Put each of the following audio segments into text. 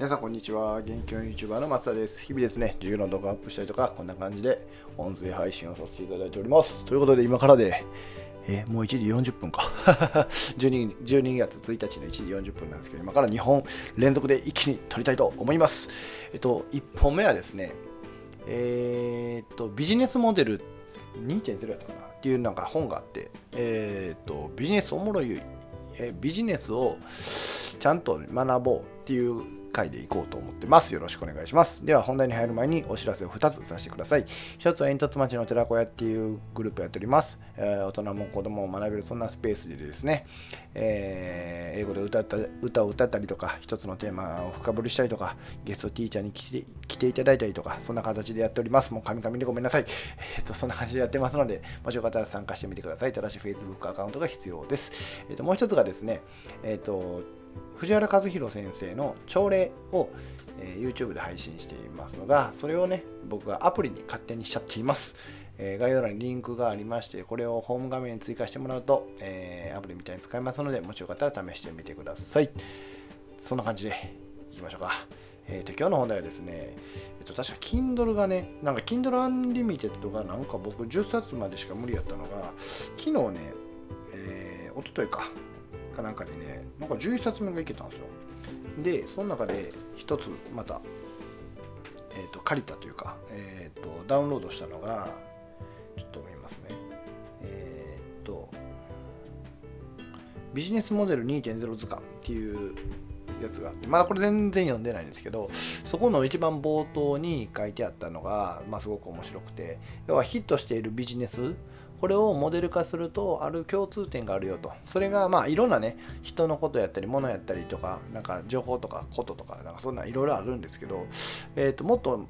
皆さんこんにちは。元気教 YouTuber の松田です。日々ですね、授業の動画アップしたりとか、こんな感じで音声配信をさせていただいております。ということで今からで、えもう1時40分か12。12月1日の1時40分なんですけど、今から2本連続で一気に撮りたいと思います。えっと、1本目はですね、えー、っと、ビジネスモデル2.0やったかなっていうなんか本があって、えー、っと、ビジネスおもろい、えビジネスをちゃんと学ぼうっていう回でいこうと思ってます。よろしくお願いします。では本題に入る前にお知らせを2つさせてください。1つは煙突町の寺子屋っていうグループやっております。えー、大人も子供も学べるそんなスペースでですね、えー、英語で歌った歌を歌ったりとか、一つのテーマを深掘りしたりとか、ゲストティーチャーに来て来ていただいたりとか、そんな形でやっております。もう神々でごめんなさい。えっ、と、そんな感じでやってますので、もしよかったら参加してみてください。ただし Facebook アカウントが必要です。えっ、と、もう一つがですね、えっ、と、藤原和弘先生の朝礼を、えー、YouTube で配信していますのが、それをね、僕がアプリに勝手にしちゃっています。えー、概要欄にリンクがありまして、これをホーム画面に追加してもらうと、えー、アプリみたいに使えますので、もしよかったら試してみてください。そんな感じでいきましょうか。えーと、今日の本題はですね、えーと、確か Kindle がね、なんか Kindle Unlimited がなんか僕10冊までしか無理やったのが、昨日ね、えー、おとといか、かなんかでね、なんか11冊目がいけたんですよ。で、その中で一つまた、えーと、借りたというか、えーと、ダウンロードしたのが、ちょっと見ますね。えっ、ー、と、ビジネスモデル2.0図鑑っていうやつがあって、まだこれ全然読んでないんですけど、そこの一番冒頭に書いてあったのが、まあ、すごく面白くて、要はヒットしているビジネスこれをモデル化するとある共通点があるよと。それがまあいろんなね人のことやったり物やったりとかなんか情報とかこととかなんかそんないろいろあるんですけど、えー、ともっと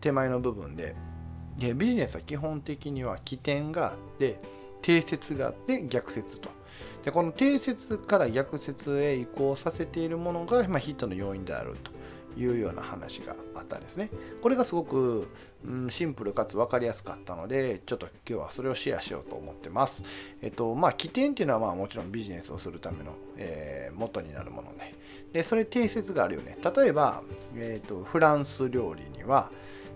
手前の部分ででビジネスは基本的には起点があって定説があって逆説と。でこの定説から逆説へ移行させているものが、まあ、ヒットの要因であると。いうような話があったんですね。これがすごく、うん、シンプルかつ分かりやすかったので、ちょっと今日はそれをシェアしようと思ってます。えっと、まあ、起点っていうのはまあもちろんビジネスをするための、えー、元になるもので、で、それ定説があるよね。例えば、えっと、フランス料理には、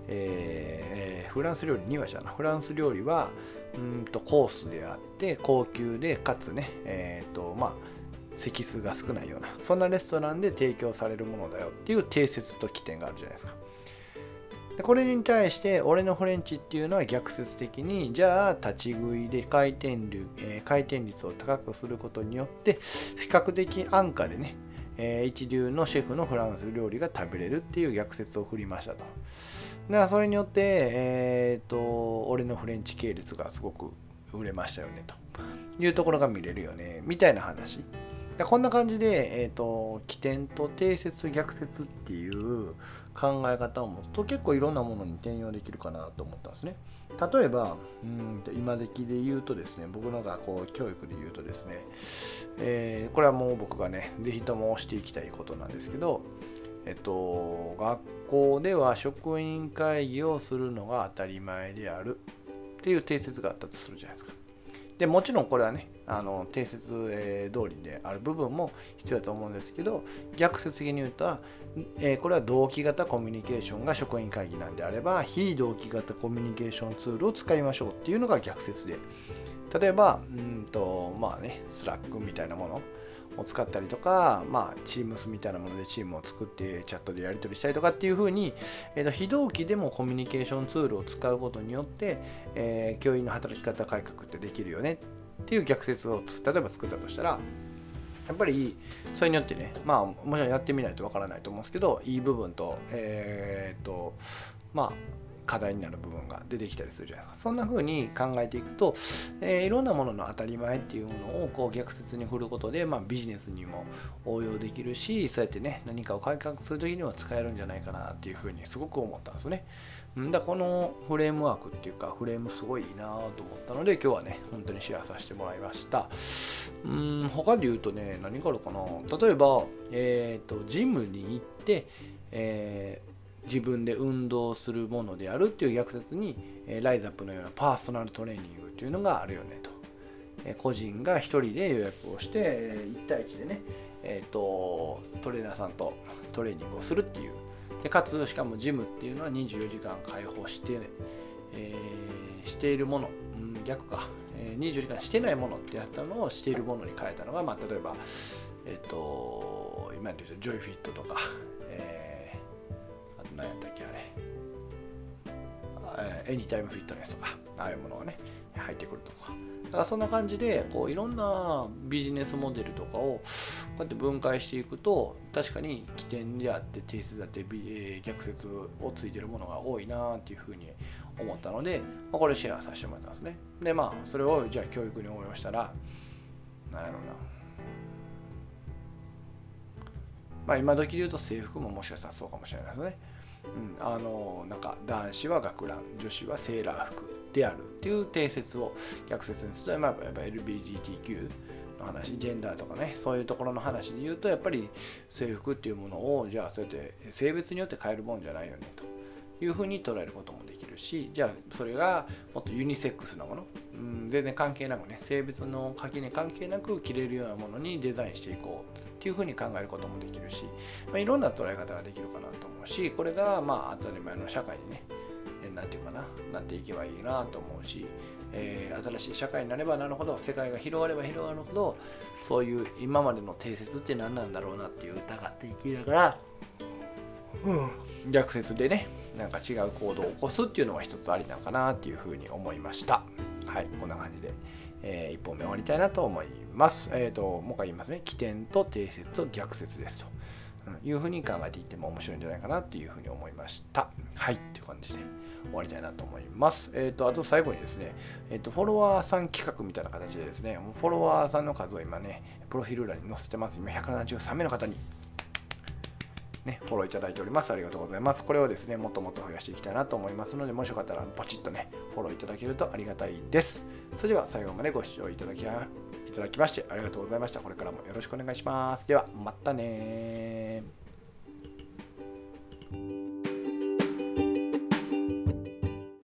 えー、フランス料理にはじゃなフランス料理はうんとコースであって高級でかつねえっ、ー、とまあ席数が少ないようなそんなレストランで提供されるものだよっていう定説と起点があるじゃないですか。でこれに対して俺のフレンチっていうのは逆説的にじゃあ立ち食いで回転率,、えー、回転率を高くすることによって比較的安価でね、えー、一流のシェフのフランス料理が食べれるっていう逆説を振りましたと。だからそれによって、えー、と俺のフレンチ系列がすごく売れましたよねというところが見れるよねみたいな話。でこんな感じで、えーと、起点と定説逆説っていう考え方を持つと結構いろんなものに転用できるかなと思ったんですね。例えば、うん今時で言うとですね、僕の学校教育で言うとですね、えー、これはもう僕がね、ぜひともしていきたいことなんですけど、えっと、学校では職員会議をするのが当たり前であるっていう定説があったとするじゃないですか。でもちろんこれはねあの定説、えー、通りである部分も必要だと思うんですけど逆説的に言うと、え、これは同期型コミュニケーションが職員会議なんであれば非同期型コミュニケーションツールを使いましょうっていうのが逆説で例えばうんとまあねスラックみたいなものを使ったりとか、まあ、Teams みたいなものでチームを作ってチャットでやり取りしたりとかっていうふうに、えー、と非同期でもコミュニケーションツールを使うことによって、えー、教員の働き方改革ってできるよねっていう逆説を例えば作ったとしたらやっぱりそれによってねまあもちろんやってみないとわからないと思うんですけどいい部分とえー、っとまあ課題になる部分が出てきたりするじゃないですか。そんな風に考えていくと、えー、いろんなものの当たり前っていうものをこう逆説に振ることで、まあ、ビジネスにも応用できるしそうやってね何かを改革する時には使えるんじゃないかなっていう風にすごく思ったんですよね。だこのフレームワークっていうかフレームすごいいいなと思ったので今日はね本当にシェアさせてもらいました。うん他で言うとね何があるかな。例えばえっ、ー、とジムに行って、えー自分で運動するものであるっていう逆説に、えライズアップのようなパーソナルトレーニングっていうのがあるよねと。え個人が1人で予約をしてえ1対1でね、えーと、トレーナーさんとトレーニングをするっていう。でかつしかもジムっていうのは24時間開放して、ねえー、しているもの、うん、逆か、え、24時間してないものってやったのをしているものに変えたのが、まあ、例えば、えっ、ー、と今で言うとジョイフィットとか、ニタイムフィットネスとかああいうものがね入ってくるとか。だからそんな感じでこういろんなビジネスモデルとかをこうやって分解していくと確かに起点であって定説であって逆説をついてるものが多いなっていうふうに思ったので、まあ、これシェアさせてもらってますね。でまあそれをじゃあ教育に応用したらなんやろうな。まあ今時で言うと制服ももしかしたらそうかもしれないですね。うん、あのなんか男子は学ラン女子はセーラー服であるっていう定説を逆説にする。と、やっぱ LGBTQ の話ジェンダーとかねそういうところの話で言うとやっぱり制服っていうものをじゃあそうやって性別によって変えるもんじゃないよねというふうに捉えることもできる。しじゃあそれがもっとユニセックスなもの、うん、全然関係なくね。性別の垣根関係なく着れるようなものにデザインしていこうっていうふうに考えることもできるし、まあ、いろんな捉え方ができるかなと思うしこれがまあ当たり前の社会にね何て言うかななっていけばいいなと思うし、えー、新しい社会になればなるほど世界が広がれば広がるほどそういう今までの定説って何なんだろうなっていう疑っていきながら、うん、逆説でねなんか違う行動を起こすっていうのは一つありなのかなっていうふうに思いましたはいこんな感じで、えー、1本目終わりたいなと思いますえっ、ー、ともう一回言いますね起点と定説と逆説ですとうんいうふうに考えていっても面白いんじゃないかなっていうふうに思いました。はい、という感じで終わりたいなと思います。えっ、ー、と、あと最後にですね、えっ、ー、と、フォロワーさん企画みたいな形でですね、フォロワーさんの数を今ね、プロフィール欄に載せてます。今173名の方にね、フォローいただいております。ありがとうございます。これをですね、もっともっと増やしていきたいなと思いますので、もしよかったらポチッとね、フォローいただけるとありがたいです。それでは最後までご視聴いただきいただきましてありがとうございました。これからもよろしくお願いします。では、またね